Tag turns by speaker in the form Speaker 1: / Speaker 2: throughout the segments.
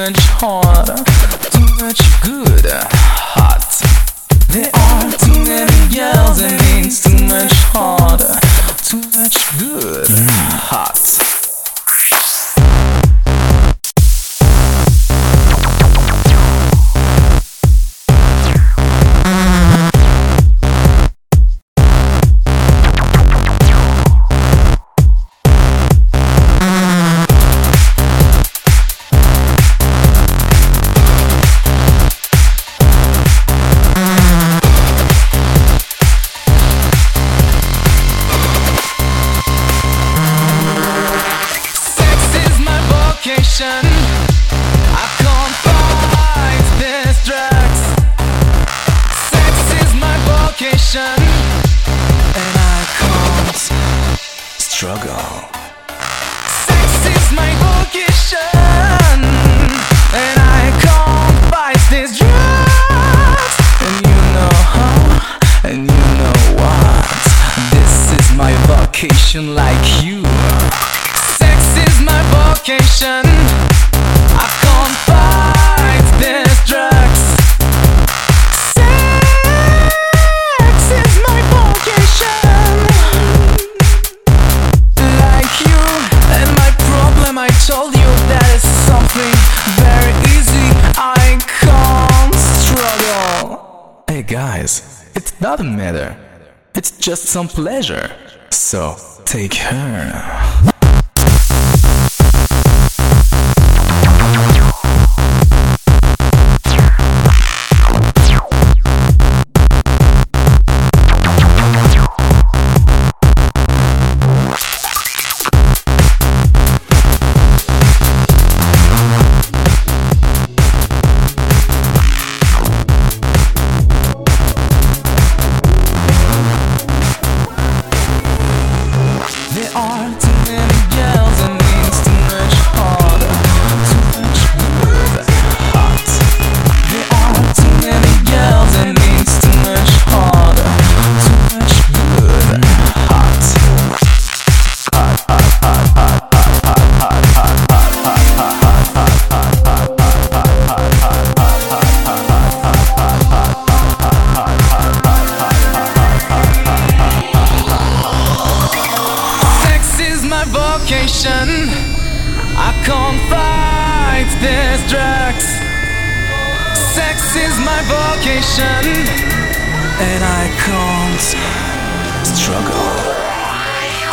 Speaker 1: much hard, too much good, hot. There are too many girls and it's too much hard, too much good. doesn't matter. It's just some pleasure. So take her. this drugs. Sex is my vocation, and I can't struggle.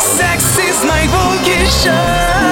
Speaker 1: Sex is my vocation.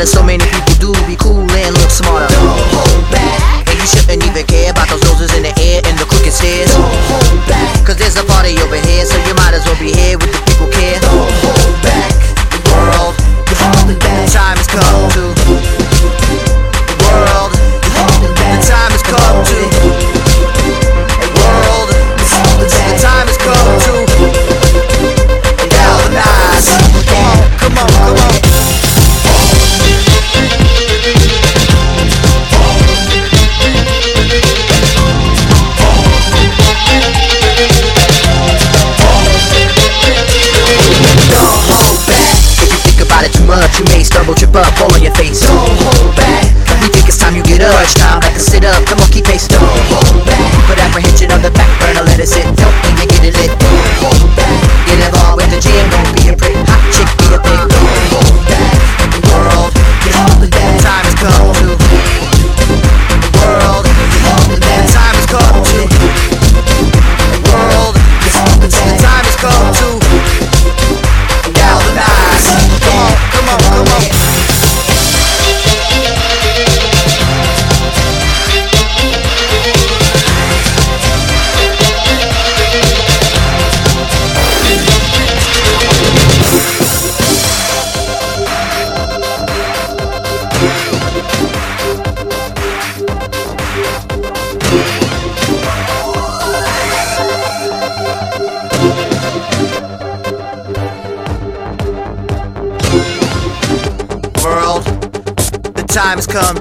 Speaker 2: out of so many